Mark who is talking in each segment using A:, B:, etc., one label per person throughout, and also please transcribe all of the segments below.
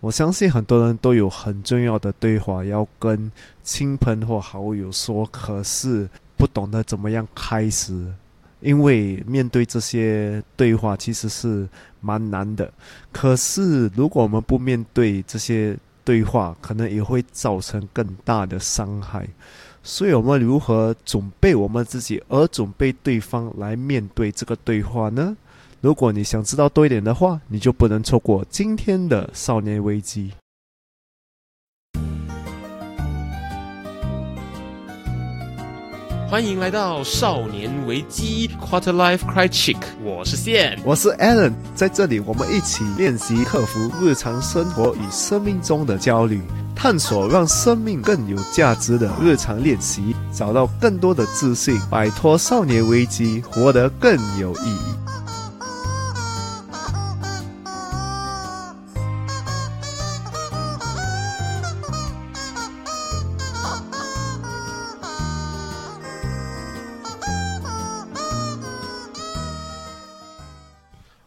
A: 我相信很多人都有很重要的对话要跟亲朋或好友说，可是不懂得怎么样开始，因为面对这些对话其实是蛮难的。可是如果我们不面对这些对话，可能也会造成更大的伤害。所以，我们如何准备我们自己，而准备对方来面对这个对话呢？如果你想知道多一点的话，你就不能错过今天的少年危机。
B: 欢迎来到少年危机 Quarter Life Cry Chick，我是线，
A: 我是 Alan，在这里我们一起练习克服日常生活与生命中的焦虑，探索让生命更有价值的日常练习，找到更多的自信，摆脱少年危机，活得更有意义。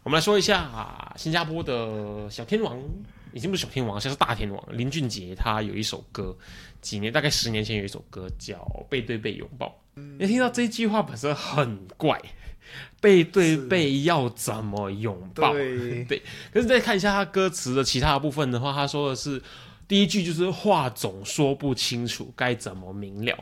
B: 我们来说一下新加坡的小天王，已经不是小天王，现在是大天王林俊杰。他有一首歌，几年大概十年前有一首歌叫《背对背拥抱》。你听到这句话本身很怪，背对背要怎么拥抱？对。可是再看一下他歌词的其他部分的话，他说的是第一句就是话总说不清楚，该怎么明了？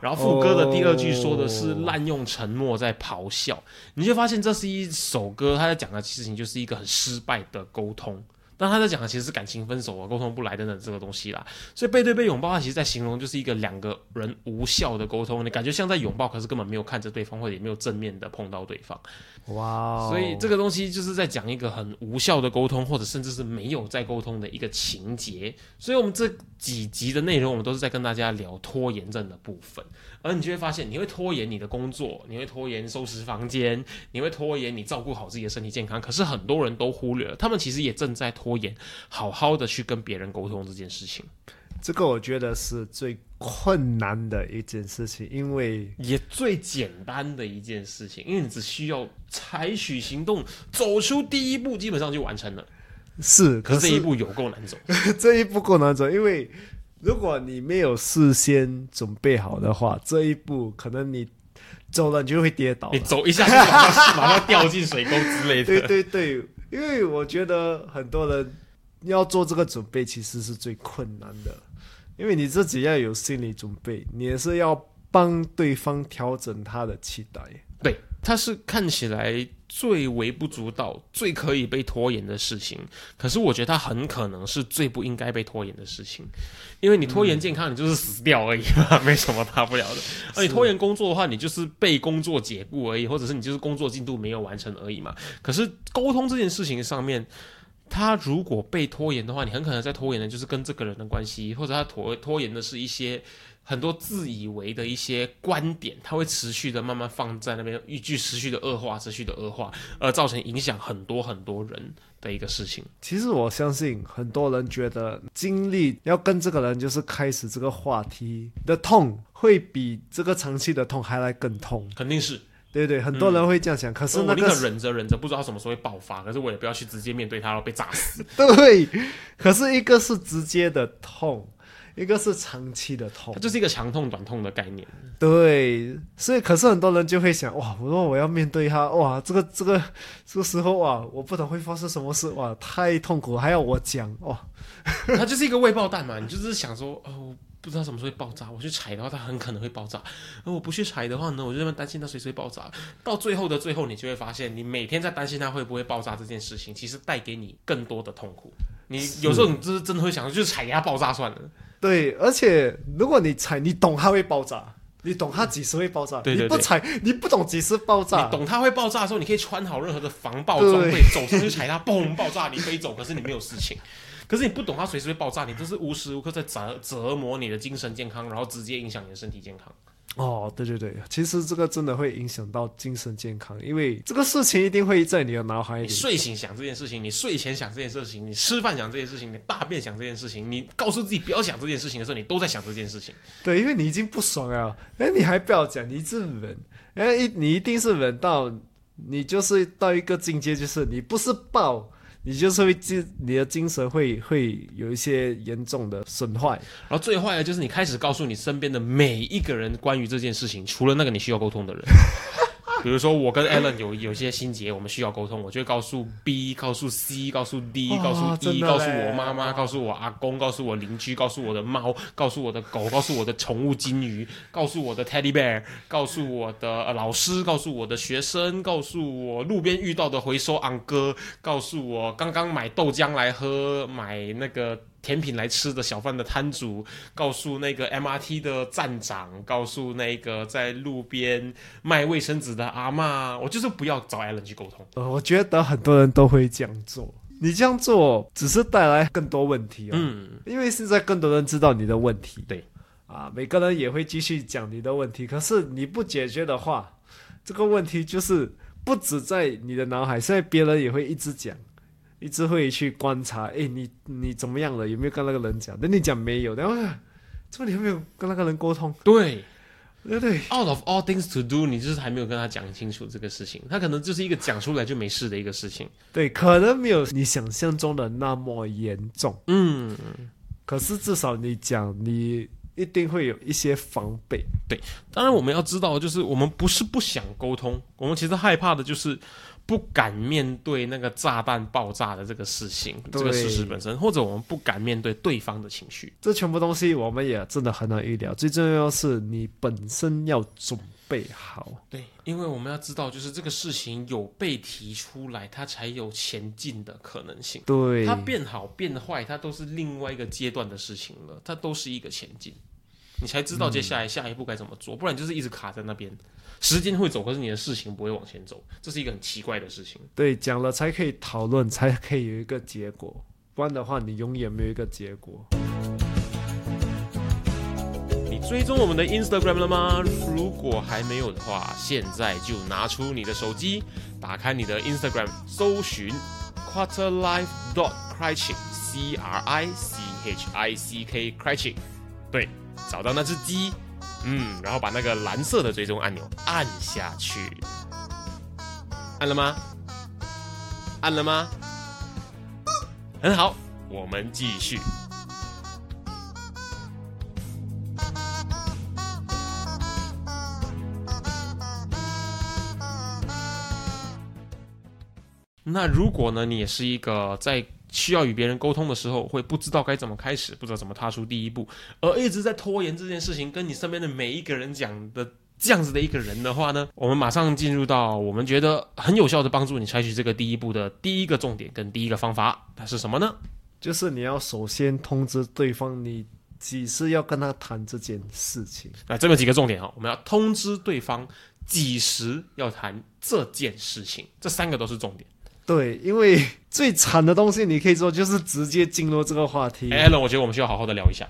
B: 然后副歌的第二句说的是滥用沉默在咆哮，你就发现这是一首歌，他在讲的事情就是一个很失败的沟通。但他在讲的其实是感情分手啊，沟通不来等等这个东西啦。所以背对背拥抱，它其实在形容就是一个两个人无效的沟通，你感觉像在拥抱，可是根本没有看着对方，或者也没有正面的碰到对方。哇！所以这个东西就是在讲一个很无效的沟通，或者甚至是没有在沟通的一个情节。所以我们这几集的内容，我们都是在跟大家聊拖延症的部分。而你就会发现，你会拖延你的工作，你会拖延收拾房间，你会拖延你照顾好自己的身体健康。可是很多人都忽略了，他们其实也正在拖延，好好的去跟别人沟通这件事情。
A: 这个我觉得是最困难的一件事情，因为
B: 也最简单的一件事情，因为你只需要采取行动，走出第一步，基本上就完成了。
A: 是，
B: 可是这一步有够难走，
A: 这一步够难走，因为。如果你没有事先准备好的话，这一步可能你走了你就会跌倒，
B: 你走一下就马上马上掉进水沟之类的。
A: 对对对，因为我觉得很多人要做这个准备其实是最困难的，因为你自己要有心理准备，你也是要帮对方调整他的期待。
B: 对，他是看起来。最微不足道、最可以被拖延的事情，可是我觉得它很可能是最不应该被拖延的事情，因为你拖延健康，你就是死掉而已嘛，没什么大不了的。而你拖延工作的话，你就是被工作解雇而已，或者是你就是工作进度没有完成而已嘛。可是沟通这件事情上面，他如果被拖延的话，你很可能在拖延的就是跟这个人的关系，或者他拖拖延的是一些。很多自以为的一些观点，它会持续的慢慢放在那边，一句持续的恶化，持续的恶化，而造成影响很多很多人的一个事情。
A: 其实我相信很多人觉得经历要跟这个人就是开始这个话题的痛，会比这个长期的痛还来更痛。
B: 肯定是，
A: 对对，很多人会这样想。可是那个
B: 忍着忍着，不知道什么时候会爆发。可是我也不要去直接面对他，被炸死。
A: 对，可是一个是直接的痛。一个是长期的痛，
B: 它就是一个长痛短痛的概念。
A: 对，所以可是很多人就会想，哇，我说我要面对它，哇，这个这个这个时候哇，我不懂会发生什么事，哇，太痛苦，还要我讲，哇，
B: 它就是一个未爆弹嘛，你就是想说，哦，不知道什么时候会爆炸，我去踩的话，它很可能会爆炸；而我不去踩的话呢，我就这么担心它随时会爆炸。到最后的最后，你就会发现，你每天在担心它会不会爆炸这件事情，其实带给你更多的痛苦。你有时候你就是真的会想，就是踩压爆炸算了。
A: 对，而且如果你踩，你懂它会爆炸，你懂它几时会爆炸。
B: 你
A: 不踩，你不懂几时爆炸。
B: 你懂它会爆炸的时候，你可以穿好任何的防爆装备，走上去踩它，嘣，爆炸，你可以走，可是你没有事情。可是你不懂它随时会爆炸，你这是无时无刻在折折磨你的精神健康，然后直接影响你的身体健康。
A: 哦，对对对，其实这个真的会影响到精神健康，因为这个事情一定会在你的脑海里。
B: 睡醒想这件事情，你睡前想这件事情，你吃饭想这件事情，你大便想这件事情，你告诉自己不要想这件事情的时候，你都在想这件事情。
A: 对，因为你已经不爽了，哎，你还不要讲，你一直忍，哎，一你一定是忍到你就是到一个境界，就是你不是爆，你就是会精你的精神会会有一些严重的损坏。
B: 然后最坏的就是你开始告诉你身边的每一个人关于这件事情，除了那个你需要沟通的人。比如说，我跟 Alan 有有些心结，我们需要沟通，我就会告诉 B，告诉 C，告诉 D，告诉
A: 真
B: E，告诉我妈妈，告诉我阿公，告诉我邻居，告诉我的猫，告诉我的狗，告诉我的宠物金鱼，告诉我的 Teddy Bear，告诉我的、呃、老师，告诉我的学生，告诉我路边遇到的回收昂哥，告诉我刚刚买豆浆来喝，买那个。甜品来吃的小贩的摊主，告诉那个 MRT 的站长，告诉那个在路边卖卫生纸的阿嬷，我就是不要找 Allen 去沟通。
A: 呃，我觉得很多人都会这样做。你这样做只是带来更多问题哦，
B: 嗯，
A: 因为现在更多人知道你的问题。
B: 对，
A: 啊，每个人也会继续讲你的问题，可是你不解决的话，这个问题就是不止在你的脑海，现在别人也会一直讲。一直会去观察，哎，你你怎么样了？有没有跟那个人讲？等你讲没有，然后怎么你还没有跟那个人沟通？
B: 对
A: 对对
B: ，，out of all things to do，你就是还没有跟他讲清楚这个事情，他可能就是一个讲出来就没事的一个事情。
A: 对，可能没有你想象中的那么严重，
B: 嗯，
A: 可是至少你讲，你一定会有一些防备。
B: 对当然我们要知道，就是我们不是不想沟通，我们其实害怕的就是。不敢面对那个炸弹爆炸的这个事情，这个事实本身，或者我们不敢面对对方的情绪，
A: 这全部东西我们也真的很难预料。最重要是你本身要准备好。
B: 对，因为我们要知道，就是这个事情有被提出来，它才有前进的可能性。
A: 对，
B: 它变好变坏，它都是另外一个阶段的事情了，它都是一个前进，你才知道接下来下一步该怎么做，不然就是一直卡在那边。时间会走，可是你的事情不会往前走，这是一个很奇怪的事情。
A: 对，讲了才可以讨论，才可以有一个结果，不然的话，你永远没有一个结果。
B: 你追踪我们的 Instagram 了吗？如果还没有的话，现在就拿出你的手机，打开你的 Instagram，搜寻 quarterlife dot criching c r i c h i c k criching，对，找到那只鸡。嗯，然后把那个蓝色的追踪按钮按下去，按了吗？按了吗？很好，我们继续。那如果呢，你也是一个在需要与别人沟通的时候，会不知道该怎么开始，不知道怎么踏出第一步，而一直在拖延这件事情，跟你身边的每一个人讲的这样子的一个人的话呢，我们马上进入到我们觉得很有效的帮助你采取这个第一步的第一个重点跟第一个方法，它是什么呢？
A: 就是你要首先通知对方你几时要跟他谈这件事情。
B: 那这么几个重点哈，我们要通知对方几时要谈这件事情，这三个都是重点。
A: 对，因为 最惨的东西你可以说就是直接进入这个话题。
B: 艾伦，我觉得我们需要好好的聊一下。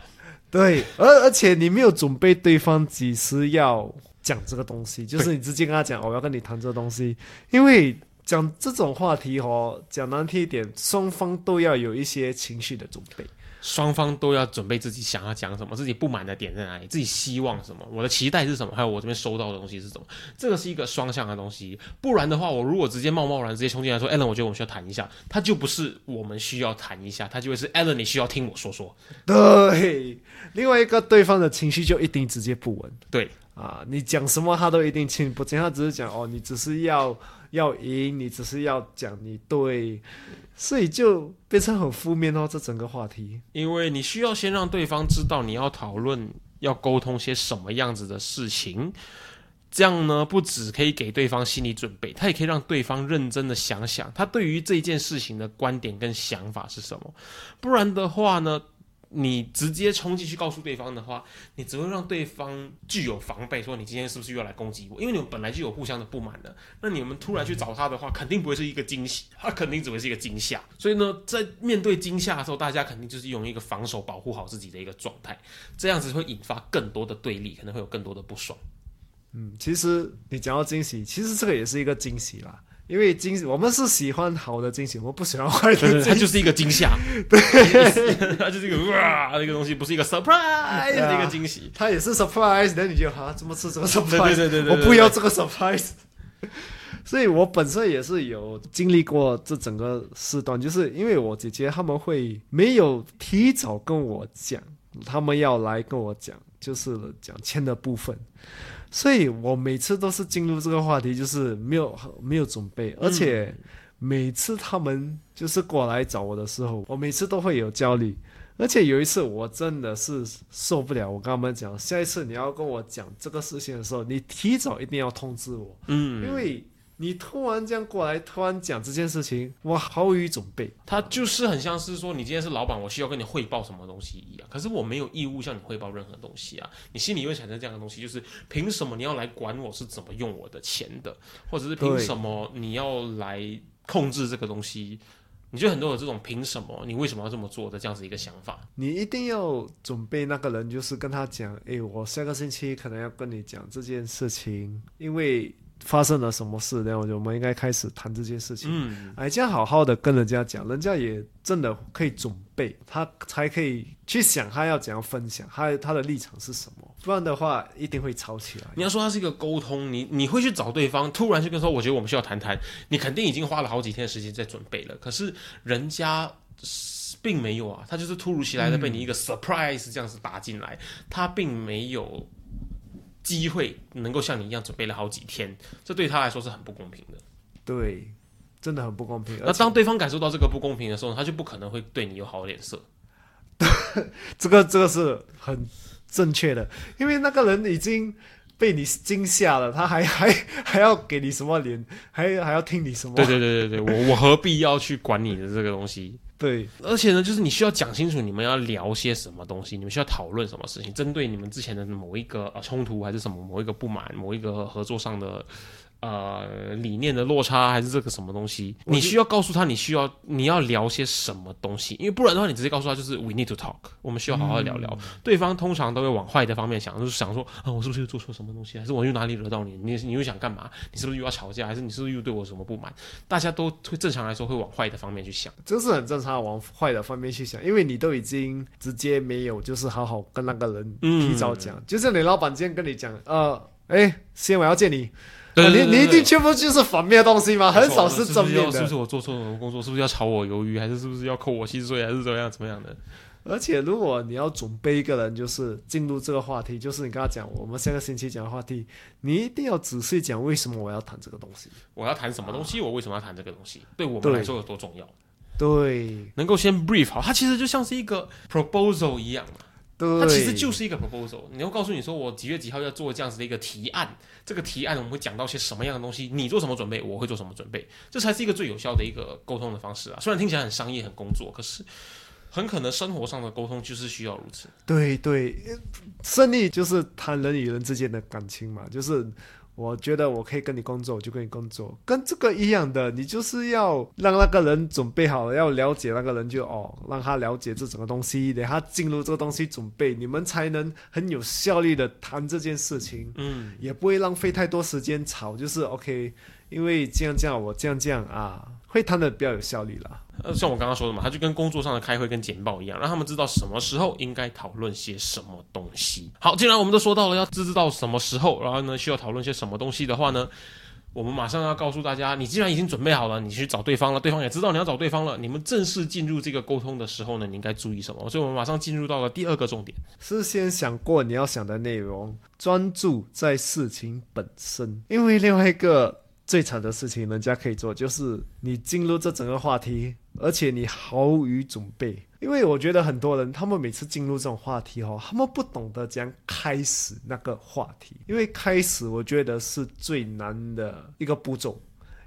A: 对，而而且你没有准备对方几时要讲这个东西，就是你直接跟他讲，我要跟你谈这个东西。因为讲这种话题哦，讲难听一点，双方都要有一些情绪的准备。
B: 双方都要准备自己想要讲什么，自己不满的点在哪里，自己希望什么，我的期待是什么，还有我这边收到的东西是什么，这个是一个双向的东西。不然的话，我如果直接贸贸然直接冲进来说，Allen，我觉得我们需要谈一下，他就不是我们需要谈一下，他就会是 Allen，你需要听我说说。
A: 对，另外一个对方的情绪就一定直接不稳。
B: 对
A: 啊，你讲什么他都一定听不进，他只是讲哦，你只是要要赢，你只是要讲你对，所以就变成很负面哦，这整个话题。
B: 因为你需要先让对方知道你要讨论、要沟通些什么样子的事情，这样呢，不只可以给对方心理准备，他也可以让对方认真的想想他对于这件事情的观点跟想法是什么。不然的话呢，你直接冲进去告诉对方的话，你只会让对方具有防备，说你今天是不是又要来攻击我？因为你们本来就有互相的不满的，那你们突然去找他的话，肯定不会是一个惊喜，他肯定只会是一个惊吓。所以呢，在面对惊吓的时候，大家肯定就是用一个防守保护好自己的一个状态，这样子会引发更多的对立，可能会有更多的不爽。
A: 嗯，其实你讲到惊喜，其实这个也是一个惊喜啦。因为惊喜，我们是喜欢好的惊喜，我们不喜欢坏的 惊喜。
B: 它就是一个惊吓，对，它就是一个哇，那个东西不是一个 surprise 是一个惊喜。
A: 它也是 surprise，那你就啊，怎么吃怎么 surprise？
B: 对对对对对
A: 我不要这个 surprise。所以我本身也是有经历过这整个事段，就是因为我姐姐他们会没有提早跟我讲，他们要来跟我讲，就是讲钱的部分，所以我每次都是进入这个话题，就是没有没有准备，而且每次他们就是过来找我的时候，我每次都会有焦虑。而且有一次我真的是受不了，我跟他们讲，下一次你要跟我讲这个事情的时候，你提早一定要通知我，
B: 嗯，
A: 因为你突然这样过来，突然讲这件事情，我毫无准备。
B: 他就是很像是说，你今天是老板，我需要跟你汇报什么东西一样，可是我没有义务向你汇报任何东西啊。你心里会产生这样的东西，就是凭什么你要来管我是怎么用我的钱的，或者是凭什么你要来控制这个东西？你就很多有这种凭什么，你为什么要这么做的这样子一个想法。
A: 你一定要准备那个人，就是跟他讲，诶，我下个星期可能要跟你讲这件事情，因为发生了什么事，然后我们应该开始谈这件事情。
B: 嗯，
A: 哎，这样好好的跟人家讲，人家也真的可以准备，他才可以去想他要怎样分享，他他的立场是什么，不然的话一定会吵起来。
B: 你要说他是一个沟通，你你会去找对方，突然就跟说，我觉得我们需要谈谈，你肯定已经花了好几天的时间在准备了，可是人家是并没有啊，他就是突如其来的被你一个 surprise 这样子打进来，他并没有机会能够像你一样准备了好几天，这对他来说是很不公平的。
A: 对，真的很不公平。
B: 那当对方感受到这个不公平的时候，他就不可能会对你有好脸色。
A: 这个这个是很正确的，因为那个人已经被你惊吓了，他还还还要给你什么脸，还还要听你什么？
B: 对对对对对，我我何必要去管你的这个东西？
A: 对。
B: 而且呢，就是你需要讲清楚你们要聊些什么东西，你们需要讨论什么事情，针对你们之前的某一个呃冲突，还是什么某一个不满，某一个合作上的呃理念的落差，还是这个什么东西，你需要告诉他你需要你要聊些什么东西，因为不然的话，你直接告诉他就是 we need to talk，我们需要好好聊聊。对方通常都会往坏的方面想，就是想说啊，我是不是又做错什么东西，还是我又哪里惹到你？你你又想干嘛？你是不是又要吵架？还是你是不是又对我有什么不满？大家都会正常来说会往坏的方面去想。
A: 这是很正常，往坏的方面去想，因为你都已经直接没有，就是好好跟那个人
B: 嗯
A: 提早讲，就是你老板今天跟你讲，呃，哎，先我要见你，
B: 对
A: 你你一定全部就是反面的东西吗？很少
B: 是
A: 正面的
B: 是不是，我做错什么工作？是不是要炒我鱿鱼？还是是不是要扣我薪水？还是怎么样怎么样的？
A: 而且如果你要准备一个人，就是进入这个话题，就是你跟他讲我们下个星期讲的话题，你一定要仔细讲为什么我要谈这个东西。
B: 我要谈什么东西？我为什么要谈这个东西？对我们来说有多重要？
A: 对
B: 能够先 brief 好，它其实就像是一个 proposal 一样嘛。
A: 对，
B: 它其实就是一个 proposal，你要告诉你说，我几月几号要做这样子的一个提案，这个提案我们会讲到些什么样的东西，你做什么准备，我会做什么准备，这才是一个最有效的一个沟通的方式啊。虽然听起来很商业、很工作，可是很可能生活上的沟通就是需要如此。
A: 对对，胜利就是谈人与人之间的感情嘛，就是我觉得我可以跟你工作，我就跟你工作，跟这个一样的，你就是要让那个人准备好了，要了解那个人就哦，让他了解这整个东西，等他进入这个东西准备，你们才能很有效率的谈这件事情，
B: 嗯，
A: 也不会浪费太多时间吵，就是 OK，因为这样这样我这样这样啊，会谈的比较有效率啦。
B: 呃，像我刚刚说的嘛，它就跟工作上的开会跟简报一样，让他们知道什么时候应该讨论些什么东西。好，既然我们都说到了要知道什么时候，然后呢需要讨论些什么东西的话呢，我们马上要告诉大家，你既然已经准备好了，你去找对方了，对方也知道你要找对方了，你们正式进入这个沟通的时候呢，你应该注意什么？所以我们马上进入到了第二个重点。
A: 事先想过你要想的内容，专注在事情本身。因为另外一个最惨的事情，人家可以做，就是你进入这整个话题，而且你毫无准备。因为我觉得很多人，他们每次进入这种话题哦，他们不懂得怎样开始那个话题。因为开始，我觉得是最难的一个步骤。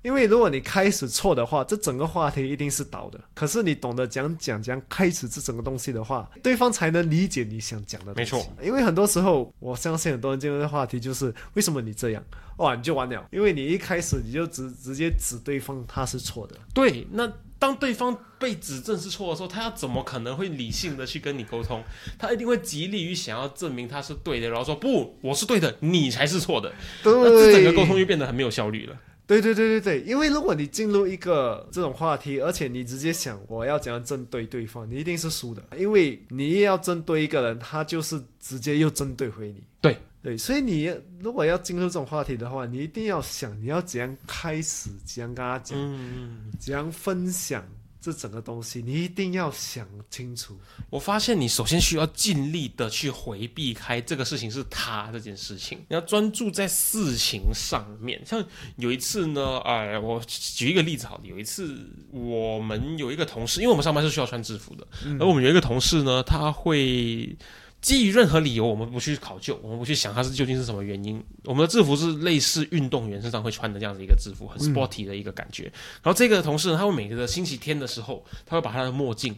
A: 因为如果你开始错的话，这整个话题一定是倒的。可是你懂得讲讲讲开始这整个东西的话，对方才能理解你想讲的东西。
B: 没错，
A: 因为很多时候，我相信很多人进入的话题就是为什么你这样，哇，你就完了。因为你一开始你就直直接指对方他是错的。
B: 对，那当对方被指正是错的时候，他要怎么可能会理性的去跟你沟通？他一定会极力于想要证明他是对的，然后说不，我是对的，你才是错的。那这整，个沟通就变得很没有效率了。
A: 对对对对对，因为如果你进入一个这种话题，而且你直接想我要怎样针对对方，你一定是输的，因为你要针对一个人，他就是直接又针对回你。
B: 对
A: 对，所以你如果要进入这种话题的话，你一定要想你要怎样开始，怎样跟他讲，
B: 嗯，
A: 怎样分享这整个东西，你一定要想清楚。
B: 我发现你首先需要尽力的去回避开这个事情是他这件事情，你要专注在事情上面。像有一次呢，哎，我举一个例子好了，有一次我们有一个同事，因为我们上班是需要穿制服的，而我们有一个同事呢，他会。基于任何理由，我们不去考究，我们不去想它是究竟是什么原因。我们的制服是类似运动员身上会穿的这样子一个制服，很 sporty 的一个感觉。然后这个同事呢，他会每个星期天的时候，他会把他的墨镜，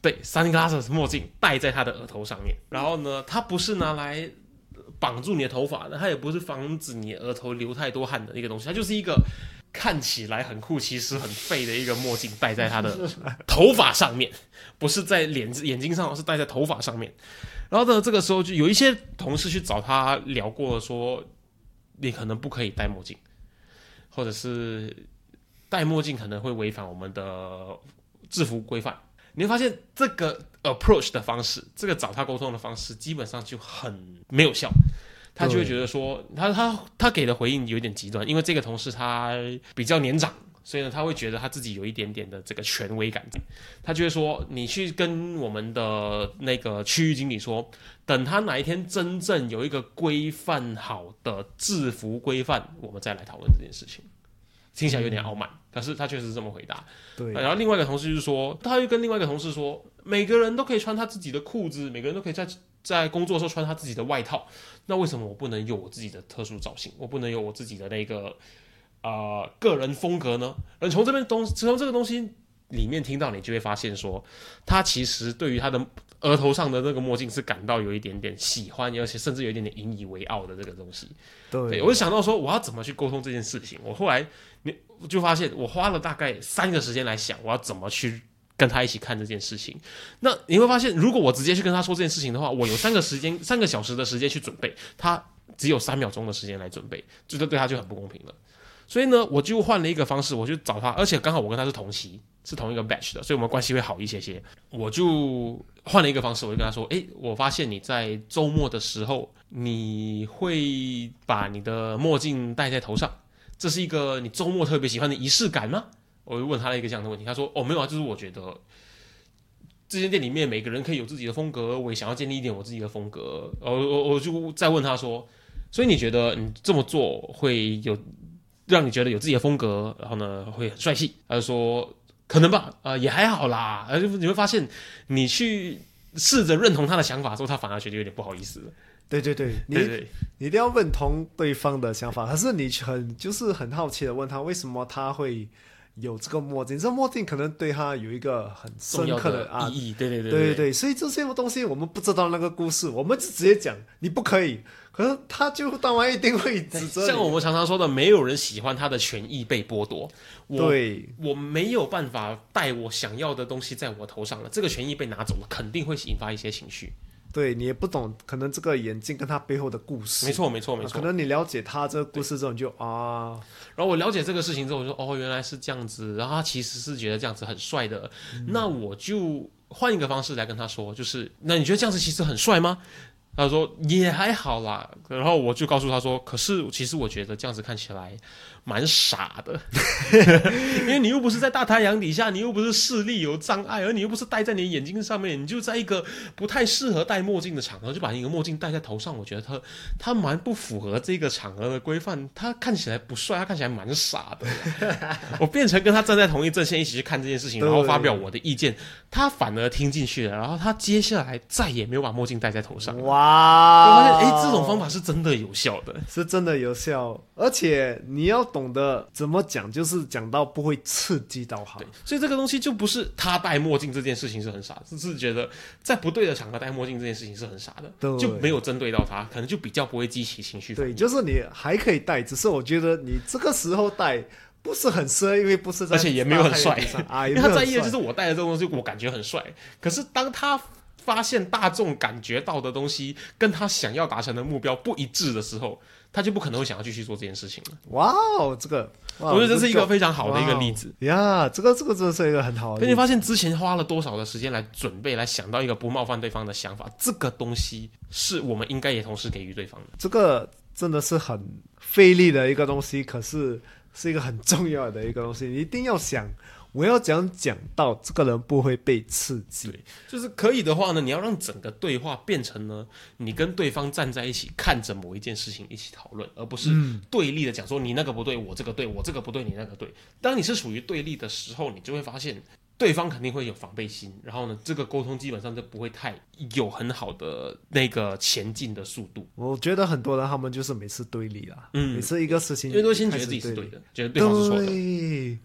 B: 对，sunglasses 墨镜戴在他的额头上面。然后呢，他不是拿来绑住你的头发的，他也不是防止你额头流太多汗的一个东西，它就是一个看起来很酷，其实很废的一个墨镜，戴在他的 头发上面，不是在脸眼睛上，是戴在头发上面。然后呢，这个时候就有一些同事去找他聊过，说你可能不可以戴墨镜，或者是戴墨镜可能会违反我们的制服规范。你会发现这个 approach 的方式，这个找他沟通的方式，基本上就很没有效。他就会觉得说，他他他给的回应有点极端，因为这个同事他比较年长。所以呢，他会觉得他自己有一点点的这个权威感，他就会说：“你去跟我们的那个区域经理说，等他哪一天真正有一个规范好的制服规范，我们再来讨论这件事情。”听起来有点傲慢，可是他确实是这么回答。
A: 对，
B: 然后另外一个同事就是说，他又跟另外一个同事说，每个人都可以穿他自己的裤子，每个人都可以在在工作的时候穿他自己的外套，那为什么我不能有我自己的特殊造型？我不能有我自己的那个？啊，个人风格呢？而，从这边东从这个东西里面听到，你就会发现说，他其实对于他的额头上的那个墨镜是感到有一点点喜欢，而且甚至有一点点引以为傲的这个东西。
A: 对，
B: 我就想到说，我要怎么去沟通这件事情？我后来你就发现，我花了大概三个时间来想，我要怎么去跟他一起看这件事情。那你会发现，如果我直接去跟他说这件事情的话，我有三个时间，三个小时的时间去准备，他只有三秒钟的时间来准备，这就对他就很不公平了。所以呢，我就换了一个方式，我就找他，而且刚好我跟他是同期，是同一个 batch 的，所以我们关系会好一些些。我就换了一个方式，我就跟他说：“诶，我发现你在周末的时候，你会把你的墨镜戴在头上，这是一个你周末特别喜欢的仪式感吗？”我就问他了一个这样的问题，他说：“哦，没有啊，就是我觉得这间店里面每个人可以有自己的风格，我也想要建立一点我自己的风格。”我我我就再问他说：“所以你觉得你这么做会有？”让你觉得有自己的风格，然后呢会很帅气。他就说可能吧，呃也还好啦。而你会发现，你去试着认同他的想法之后，他反而觉得有点不好意思。
A: 对对对，你你一定要认同对方的想法。可是你很就是很好奇的问他，为什么他会有这个墨镜？这墨镜可能对他有一个很深刻
B: 的意义。对对对
A: 对对对，所以这些东西我们不知道那个故事，我们就直接讲你不可以。可是他就当然一定会指责。
B: 像我们常常说的，没有人喜欢他的权益被剥夺。
A: 对，
B: 我没有办法带我想要的东西在我头上了，这个权益被拿走了，肯定会引发一些情绪。
A: 对你也不懂，可能这个眼镜跟他背后的故事。
B: 没错，没错，没错。
A: 可能你了解他这个故事之后，你就啊。
B: 然后我了解这个事情之后，我说哦，原来是这样子。然后他其实是觉得这样子很帅的。那我就换一个方式来跟他说，就是那你觉得这样子其实很帅吗？他说也还好啦，然后我就告诉他说，可是其实我觉得这样子看起来。蛮傻的，因为你又不是在大太阳底下，你又不是视力有障碍，而你又不是戴在你眼睛上面，你就在一个不太适合戴墨镜的场合，就把一个墨镜戴在头上。我觉得他他蛮不符合这个场合的规范，他看起来不帅，他看起来蛮傻的。我变成跟他站在同一阵线，一起去看这件事情，然后发表我的意见，他反而听进去了，然后他接下来再也没有把墨镜戴在头上。
A: 哇！
B: 我发现，哎，这种方法是真的有效的，
A: 是真的有效，而且你要。懂得怎么讲，就是讲到不会刺激到他。
B: 对，所以这个东西就不是他戴墨镜这件事情是很傻，只是觉得在不对的场合戴墨镜这件事情是很傻的，就没有针对到他，可能就比较不会激起情绪。
A: 对，就是你还可以戴，只是我觉得你这个时候戴不是很适合，因为不是，
B: 而且也没有很帅啊。因为他在意的就是我戴的这个东西，我感觉很帅。可是当他发现大众感觉到的东西跟他想要达成的目标不一致的时候，他就不可能会想要继续做这件事情了。
A: 哇哦，这个，哇
B: 我觉得这是一个非常好的一个例子。
A: 呀，这个这个真的是一个很好的
B: 而你。发现之前花了多少的时间来准备，来想到一个不冒犯对方的想法，这个东西是我们应该也同时给予对方的。
A: 这个真的是很费力的一个东西，可是是一个很重要的一个东西，你一定要想，我要怎样讲到这个人不会被刺激。
B: 对就是可以的话呢，你要让整个对话变成呢，你跟对方站在一起，看着某一件事情一起讨论，而不是对立的讲说你那个不对，我这个对，我这个不对，你那个对。当你是属于对立的时候，你就会发现对方肯定会有防备心，然后呢，这个沟通基本上就不会太有很好的那个前进的速度，
A: 我觉得很多人他们就是每次对立啦，
B: 嗯
A: 每次一个事情，
B: 因为都先觉得自己是对的，觉得对方是错的。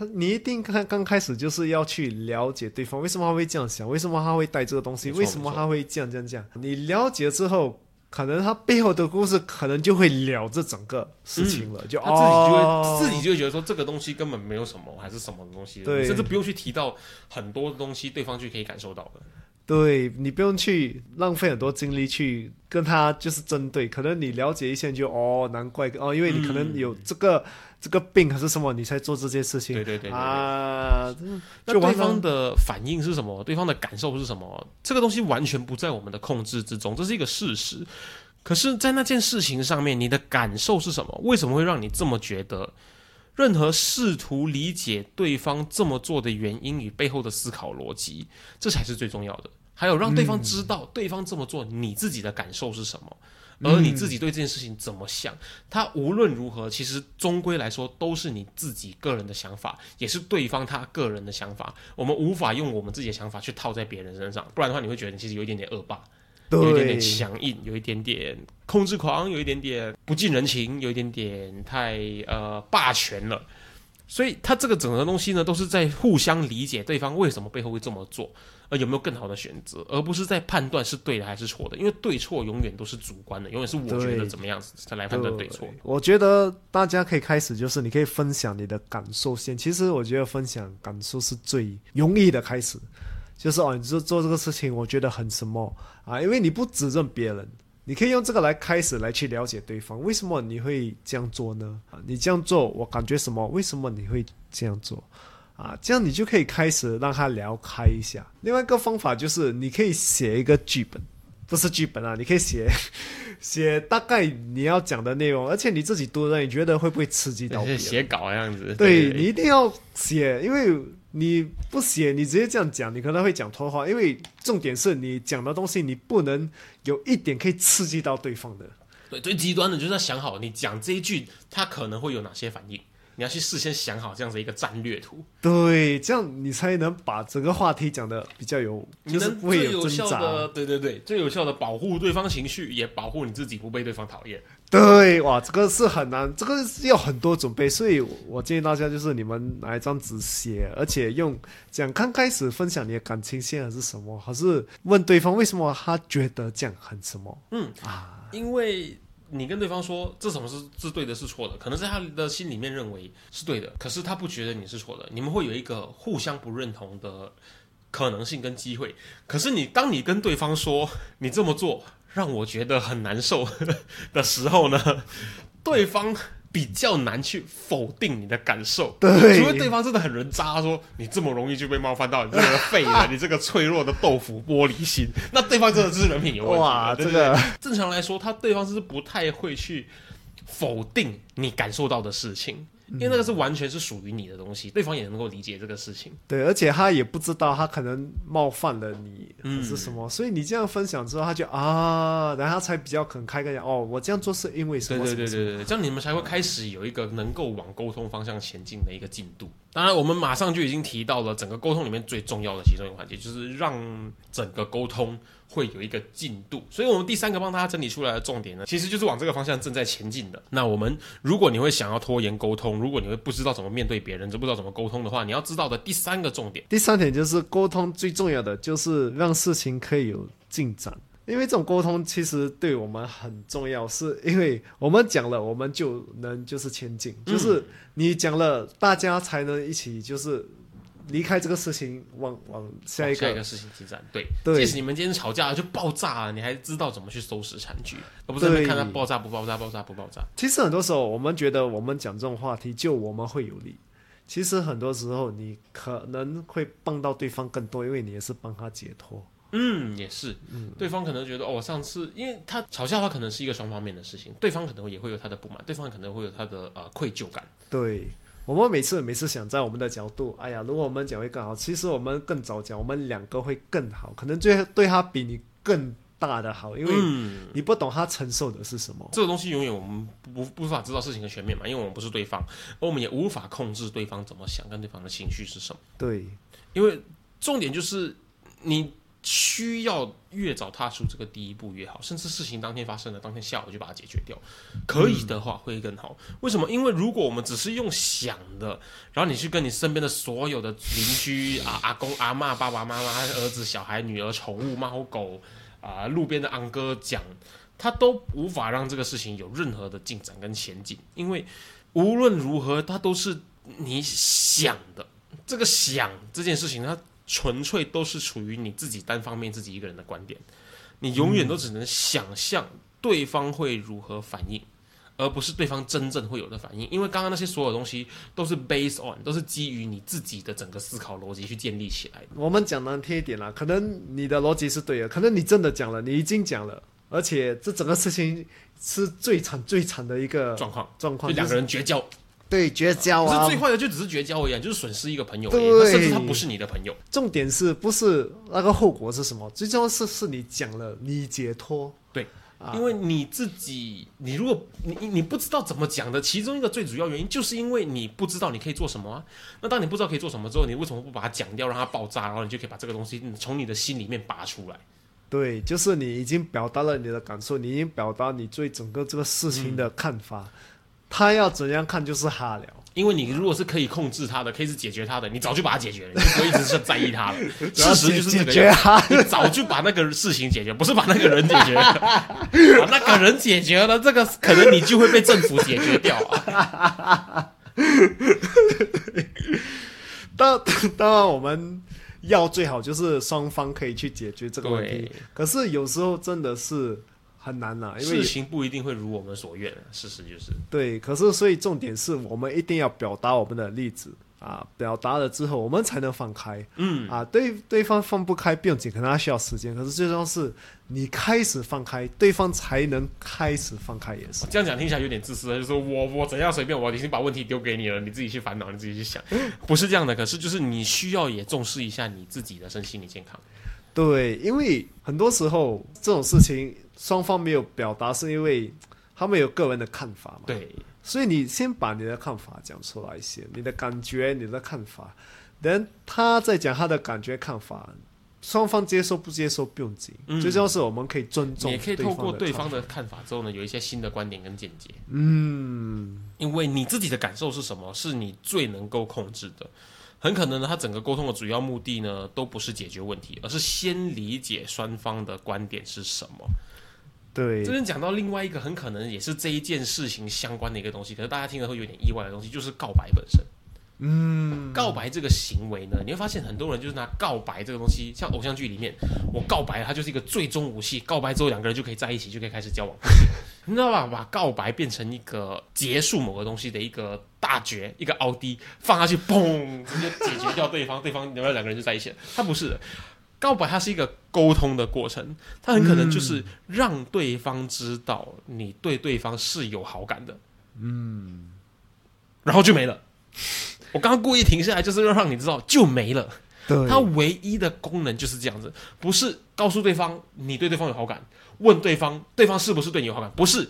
A: 对，你一定刚刚开始就是要去了解对方，为什么他会这样想，为什么他会带这个东西，为什么他会这样这样这样。你了解之后，可能他背后的故事，可能就会了这整个事情了，就
B: 他自己就会、
A: 哦，
B: 自己就会觉得说这个东西根本没有什么，还是什么东西，
A: 对
B: 甚至不用去提到很多东西，对方就可以感受到的。
A: 对你不用去浪费很多精力去跟他就是针对，可能你了解一下你就哦，难怪哦，因为你可能有这个、这个病还是什么，你才做这件事情。
B: 对对对
A: 啊，
B: 那对方的反应是什么？对方的感受是什么？这个东西完全不在我们的控制之中，这是一个事实。可是，在那件事情上面，你的感受是什么？为什么会让你这么觉得？任何试图理解对方这么做的原因与背后的思考逻辑，这才是最重要的。还有让对方知道，对方这么做，你自己的感受是什么，而你自己对这件事情怎么想。他无论如何，其实终归来说都是你自己个人的想法，也是对方他个人的想法。我们无法用我们自己的想法去套在别人身上，不然的话，你会觉得你其实有一点点恶霸。有一点点强硬，有一点点控制狂，有一点点不近人情，有一点点太呃霸权了。所以他这个整个东西呢，都是在互相理解对方为什么背后会这么做，呃，有没有更好的选择，而不是在判断是对的还是错的。因为对错永远都是主观的，永远是我觉得怎么样子才来判断对错。
A: 我觉得大家可以开始，就是你可以分享你的感受先。其实我觉得分享感受是最容易的开始，就是哦，你做做这个事情，我觉得很什么啊，因为你不指认别人。你可以用这个来开始来去了解对方，为什么你会这样做呢？啊，你这样做我感觉什么？为什么你会这样做？啊，这样你就可以开始让他聊开一下。另外一个方法就是你可以写一个剧本，不是剧本啊，你可以写 写大概你要讲的内容，而且你自己读的，你觉得会不会刺激到别人？
B: 写稿那样子，
A: 对你一定要写，因为你不写，你直接这样讲，你可能会讲错话。因为重点是你讲的东西，你不能有一点可以刺激到对方的。
B: 对，最极端的就是要想好你讲这一句，他可能会有哪些反应，你要去事先想好这样子一个战略图。
A: 对，这样你才能把整个话题讲的比较有，
B: 你
A: 就是不会
B: 有
A: 挣扎。
B: 效的，对对对，最有效的保护对方情绪，也保护你自己不被对方讨厌。
A: 对，哇，这个是很难，这个是要很多准备，所以我建议大家就是你们拿一张纸写，而且用讲刚开始分享你的感情线还是什么，还是问对方为什么他觉得这样很什么。
B: 嗯啊因为你跟对方说这什么是是对的，是错的，可能在他的心里面认为是对的，可是他不觉得你是错的，你们会有一个互相不认同的可能性跟机会。可是你当你跟对方说你这么做让我觉得很难受 的时候呢，对方。比较难去否定你的感受，
A: 对
B: 除非对方真的很人渣，说你这么容易就被冒犯到，你这个废人，你这个脆弱的豆腐玻璃心，那对方真的是人品有问题了。
A: 哇，
B: 对不对
A: 这个
B: 正常来说，他对方是不太会去否定你感受到的事情，因为那个是完全是属于你的东西，对方也能够理解这个事情。
A: 对，而且他也不知道他可能冒犯了你是什么，所以你这样分享之后，他就啊，然后他才比较肯开个讲哦，我这样做是因为什么？什么
B: 对对对对，这样你们才会开始有一个能够往沟通方向前进的一个进度。当然，我们马上就已经提到了整个沟通里面最重要的其中一个环节，就是让整个沟通会有一个进度。所以，我们第三个帮大家整理出来的重点呢，其实就是往这个方向正在前进的。那我们如果你会想要拖延沟通，如果你会不知道怎么面对别人，就不知道怎么沟通的话，你要知道的第三个重点，
A: 第三点就是沟通最重要的就是让事情可以有进展，因为这种沟通其实对我们很重要，是因为我们讲了，我们就能就是前进，
B: 嗯
A: 就是你讲了，大家才能一起就是离开这个事情，往往下一个
B: 下一个事情进展。对，
A: 对
B: 即使你们今天吵架了就爆炸了，你还知道怎么去收拾残局，而不是看它爆炸不爆炸，爆炸不爆炸。
A: 其实很多时候，我们觉得我们讲这种话题，就我们会有利。其实很多时候，你可能会帮到对方更多，因为你也是帮他解脱。
B: 嗯，也是，对方可能觉得哦，上次因为他吵架的话，可能是一个双方面的事情，对方可能也会有他的不满，对方可能会有他的呃愧疚感。
A: 对我们每次每次想在我们的角度，哎呀，如果我们讲会更好，其实我们更早讲，我们两个会更好，可能最对他比你更大的好，因为
B: 嗯，
A: 你不懂他承受的是什么。
B: 这个东西永远我们不不无法知道事情的全面嘛，因为我们不是对方，而我们也无法控制对方怎么想，跟对方的情绪是什么。
A: 对，
B: 因为重点就是你需要越早踏出这个第一步越好，甚至事情当天发生了，当天下午就把它解决掉，可以的话会更好。为什么？因为如果我们只是用想的，然后你去跟你身边的所有的邻居啊、阿公、阿嬷、爸爸妈妈、儿子、小孩、女儿、宠物、猫狗啊、路边的昂哥讲，他都无法让这个事情有任何的进展跟前进，因为无论如何，它都是你想的。这个想这件事情，它纯粹都是处于你自己单方面自己一个人的观点，你永远都只能想象对方会如何反应，而不是对方真正会有的反应。因为刚刚那些所有东西都是 based on，都是基于你自己的整个思考逻辑去建立起来的。
A: 我们讲难听一点啦，可能你的逻辑是对的，可能你真的讲了，你已经讲了，而且这整个事情是最惨最惨的一个
B: 状况
A: 状况，
B: 就两个人绝交，
A: 对绝交啊
B: 可是最。坏的就只是绝交而已啊，就是损失一个朋友而已，
A: 对
B: 那甚至他不是你的朋友。
A: 重点是不是那个后果是什么？最重要是是你讲了，你解脱。
B: 对
A: 啊，
B: 因为你自己，你如果你你你不知道怎么讲的，其中一个最主要原因就是因为你不知道你可以做什么啊。那当你不知道可以做什么之后，你为什么不把它讲掉，让它爆炸，然后你就可以把这个东西从你的心里面拔出来？
A: 对，就是你已经表达了你的感受，你已经表达你对整个这个事情的看法。他要怎样看就是哈聊。
B: 因为你如果是可以控制他的，可以是解决他的，你早就把他解决了，你不会一直是在意他了。事实就是这
A: 解
B: 个样子。
A: 决他。
B: 你早就把那个事情解决，不是把那个人解决了，把那个人解决了，这个可能你就会被政府解决掉啊。
A: 当当然，我们要最好就是双方可以去解决这个问题。可是有时候真的是很难呐、因为
B: 事情不一定会如我们所愿，事实就是。
A: 对，可是所以重点是我们一定要表达我们的例子啊，表达了之后，我们才能放开。
B: 嗯，
A: 啊，对对方放不开不用紧，可能他需要时间。可是最重要是你开始放开，对方才能开始放开，也是。
B: 这样讲听起来有点自私，就是说我我怎样随便我已经把问题丢给你了，你自己去烦恼，你自己去想，不是这样的。可是就是你需要也重视一下你自己的身心理健康。
A: 对，因为很多时候这种事情双方没有表达，是因为他们有个人的看法嘛。
B: 对，
A: 所以你先把你的看法讲出来先，你的感觉、你的看法，等他再讲他的感觉看法，双方接受不接受不用紧，
B: 嗯
A: 最重要是我们可以尊重
B: 你也可以透过对方
A: 的
B: 的看法之后呢，有一些新的观点跟见解。
A: 嗯，
B: 因为你自己的感受是什么，是你最能够控制的。很可能呢，他整个沟通的主要目的呢，都不是解决问题，而是先理解双方的观点是什么。
A: 对
B: 这，边讲到另外一个很可能也是这一件事情相关的一个东西，可是大家听了会有点意外的东西，就是告白本身。
A: 嗯，
B: 告白这个行为呢，你会发现很多人就是拿告白这个东西，像偶像剧里面，我告白，它就是一个最终武器，告白之后两个人就可以在一起，就可以开始交往。你知道吧？把告白变成一个结束某个东西的一个大绝，一个奥迪放下去，嘣，直接解决掉对方，对方然后两个人就在一起了。他不是的，告白它是一个沟通的过程，它很可能就是让对方知道你对对方是有好感的，嗯，然后就没了。我刚刚故意停下来，就是要让你知道就没了。
A: 对，
B: 它唯一的功能就是这样子，不是告诉对方你对对方有好感，问对方对方是不是对你有好感，不是，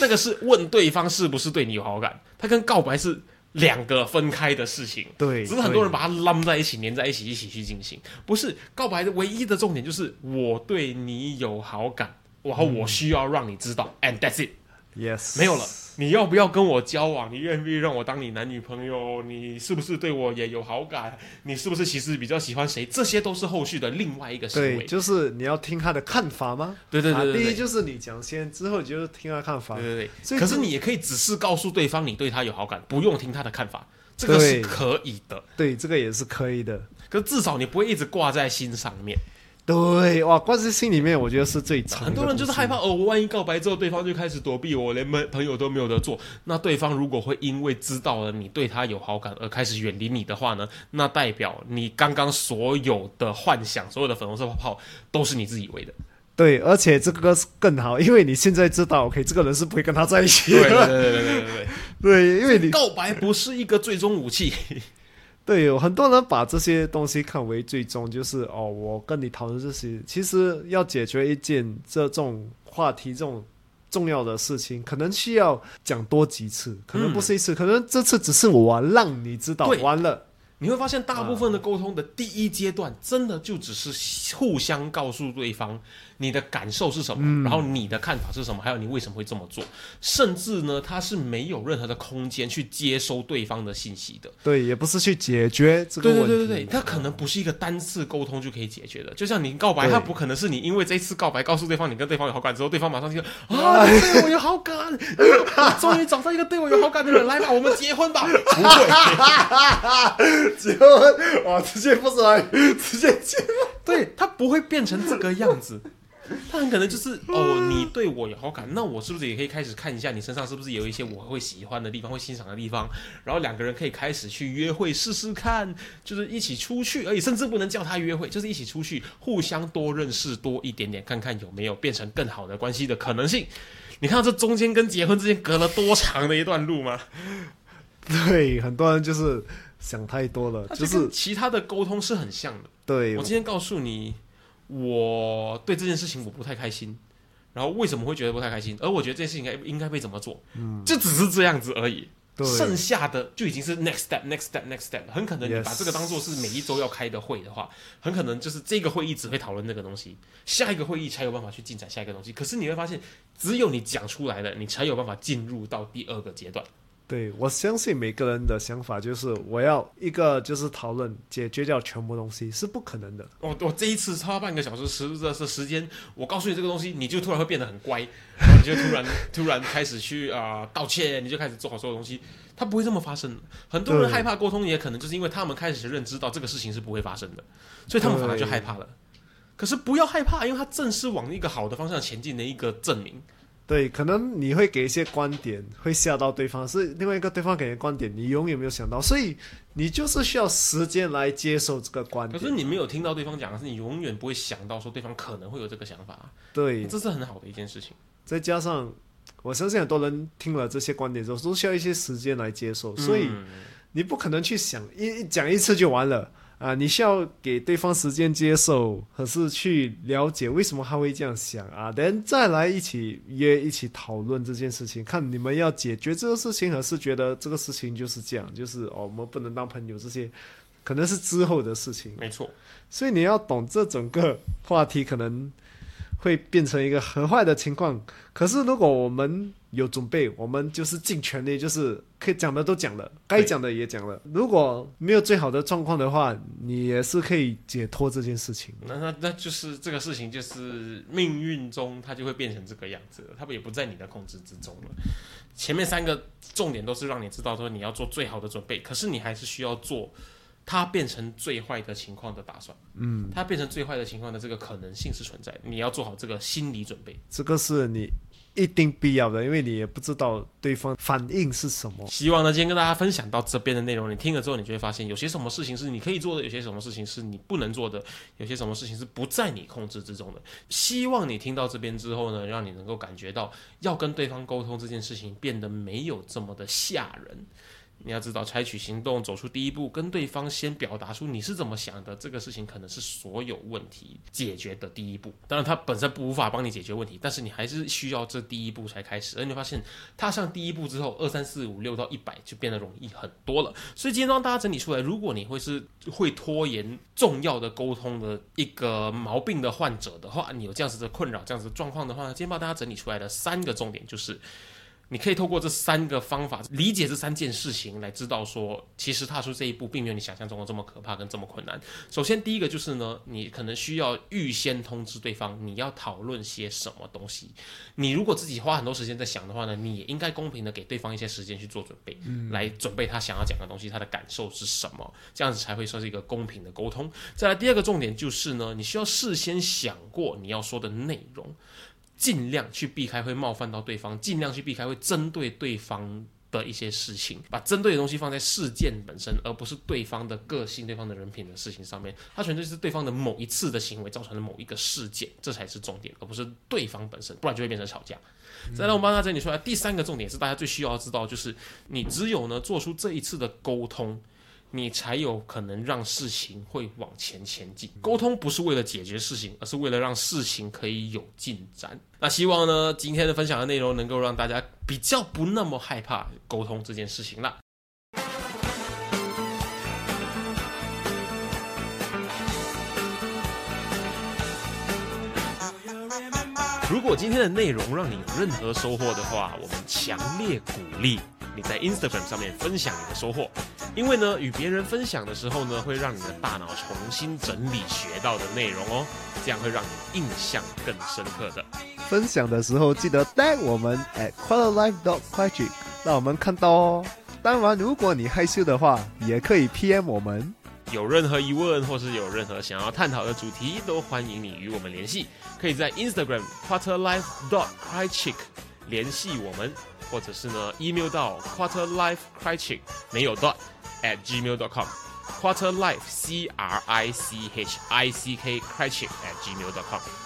B: 那个是问对方是不是对你有好感，它跟告白是两个分开的事情。
A: 对，
B: 只是很多人把它拉在一起，连在一起，一起去进行。不是告白的唯一的重点就是我对你有好感，然后我需要让你知道、a n d that's it。
A: Yes
B: 没有了。你要不要跟我交往？你愿不愿意让我当你男女朋友？你是不是对我也有好感？你是不是其实比较喜欢谁？这些都是后续的另外一个行
A: 对，
B: 为。
A: 就是你要听他的看法吗？
B: 对对
A: 啊
B: 对对对。
A: 第一就是你讲先，之后就是听他看法
B: 对。对
A: 所以
B: 对，可是你也可以只是告诉对方你对他有好感，不用听他的看法，这个是可以的。
A: 对，这个也是可以的。
B: 可是至少你不会一直挂在心上面。
A: 对，哇，关在心里面，我觉得是最惨
B: 很多人就是害怕，哦，我万一告白之后，对方就开始躲避我，我连朋朋友都没有得做。那对方如果会因为知道了你对他有好感而开始远离你的话呢？那代表你刚刚所有的幻想、所有的粉红色泡泡都是你自以为的。
A: 对，而且这个是更好，因为你现在知道，OK，这个人是不会跟他在一起
B: 的对
A: 的。
B: 对对对对对
A: 对，因为你
B: 告白不是一个最终武器。
A: 对有很多人把这些东西看为最终，就是哦，我跟你讨论这些，其实要解决一件这这种话题这种重要的事情，可能需要讲多几次，可能不是一次，可能这次只是我让你知道
B: 对
A: 完了。
B: 你会发现，大部分的沟通的第一阶段，真的就只是互相告诉对方你的感受是什么，然后你的看法是什么，还有你为什么会这么做。甚至呢，他是没有任何的空间去接收对方的信息的。
A: 对，也不是去解决这个
B: 对
A: 问题。
B: 对对对对，他可能不是一个单次沟通就可以解决的。就像你告白，他不可能是你因为这一次告白告诉对方你跟对方有好感之后，对方马上就啊，你对我有好感，我 终于找到一个对我有好感的人，来吧，我们结婚吧。不会。
A: 结婚哇，直接不是来，直接结婚。
B: 对他不会变成这个样子，他很可能就是哦，你对我有好感，那我是不是也可以开始看一下你身上是不是有一些我会喜欢的地方，会欣赏的地方，然后两个人可以开始去约会试试看，就是一起出去，而已甚至不能叫他约会，就是一起出去，互相多认识多一点点，看看有没有变成更好的关系的可能性。你看到这中间跟结婚之间隔了多长的一段路吗？
A: 对，很多人就是想太多了，就
B: 就是其他的沟通是很像的。
A: 对
B: 我今天告诉你，我对这件事情我不太开心，然后为什么会觉得不太开心？而我觉得这件事情应该应该被怎么做？嗯，就只是这样子而已。
A: 对
B: 剩下的就已经是 next step next step next step，很可能你把这个当做是每一周要开的会的话，很可能就是这个会议只会讨论这个东西，下一个会议才有办法去进展下一个东西。可是你会发现，只有你讲出来了，你才有办法进入到第二个阶段。
A: 对，我相信每个人的想法就是我要一个就是讨论解决掉全部东西是不可能的。
B: 我我这一次超半个小时时的是时间，我告诉你这个东西，你就突然会变得很乖，然 后你就突然突然开始去啊、呃道歉，你就开始做好所有东西，它不会这么发生的。很多人害怕沟通，也可能就是因为他们开始认知到这个事情是不会发生的，所以他们反而就害怕了。可是不要害怕，因为它正是往一个好的方向前进的一个证明。
A: 对，可能你会给一些观点，会吓到对方，是另外一个对方给的观点，你永远没有想到，所以你就是需要时间来接受这个观点。
B: 可是你没有听到对方讲的是，你永远不会想到说对方可能会有这个想法，
A: 对，
B: 这是很好的一件事情。
A: 再加上我相信很多人听了这些观点之后，都需要一些时间来接受，所以
B: 嗯
A: 你不可能去想一一讲一次就完了啊！你需要给对方时间接受，可是去了解为什么他会这样想啊，等再来一起约一起讨论这件事情，看你们要解决这个事情，还是觉得这个事情就是这样，就是哦，我们不能当朋友，这些可能是之后的事情。
B: 没错。
A: 所以你要懂这整个话题可能会变成一个很坏的情况。可是如果我们有准备，我们就是尽全力，就是可以讲的都讲了，该讲的也讲了。如果没有最好的状况的话，你也是可以解脱这件事情。
B: 那那那就是这个事情，就是命运中它就会变成这个样子了，它也不在你的控制之中了。前面三个重点都是让你知道说你要做最好的准备，可是你还是需要做它变成最坏的情况的打算。嗯，它变成最坏的情况的这个可能性是存在的，你要做好这个心理准备。
A: 这个是你一定必要的，因为你也不知道对方反应是什么。
B: 希望呢，今天跟大家分享到这边的内容，你听了之后，你就会发现有些什么事情是你可以做的，有些什么事情是你不能做的，有些什么事情是不在你控制之中的。希望你听到这边之后呢，让你能够感觉到要跟对方沟通这件事情变得没有这么的吓人。你要知道，采取行动，走出第一步，跟对方先表达出你是怎么想的，这个事情可能是所有问题解决的第一步。当然，它本身不无法帮你解决问题，但是你还是需要这第一步才开始。而你发现，踏上第一步之后，二三四五六到一百就变得容易很多了。所以今天让大家整理出来，如果你会是会拖延重要的沟通的一个毛病的患者的话，你有这样子的困扰、这样子的状况的话，今天帮大家整理出来的三个重点就是。你可以透过这三个方法理解这三件事情，来知道说，其实踏出这一步并没有你想象中的这么可怕跟这么困难。首先，第一个就是呢，你可能需要预先通知对方你要讨论些什么东西。你如果自己花很多时间在想的话呢，你也应该公平的给对方一些时间去做准备，来准备他想要讲的东西，他的感受是什么，这样子才会算是一个公平的沟通。再来，第二个重点就是呢，你需要事先想过你要说的内容。尽量去避开会冒犯到对方，尽量去避开会针对对方的一些事情，把针对的东西放在事件本身，而不是对方的个性、对方的人品的事情上面。它纯粹是对方的某一次的行为造成的某一个事件，这才是重点，而不是对方本身，不然就会变成吵架。再来，我们帮他整理出来第三个重点是大家最需要知道，就是你只有呢做出这一次的沟通。你才有可能让事情会往前前进。沟通不是为了解决事情，而是为了让事情可以有进展。那希望呢，今天的分享的内容能够让大家比较不那么害怕沟通这件事情了。如果今天的内容让你有任何收获的话，我们强烈鼓励你在 Instagram 上面分享你的收获，因为呢，与别人分享的时候呢，会让你的大脑重新整理学到的内容哦，这样会让你印象更深刻的。
A: 分享的时候记得带我们 at quarterlife dot quiet，让我们看到哦。当然，如果你害羞的话，也可以 PM 我们。
B: 有任何疑问或是有任何想要探讨的主题，都欢迎你与我们联系。可以在 Instagram quarterlife dot critic 联系我们，或者是呢 email 到 quarterlife critic 没有 dot at gmail.com quarter life c r i c h i c k crichick at gmail.com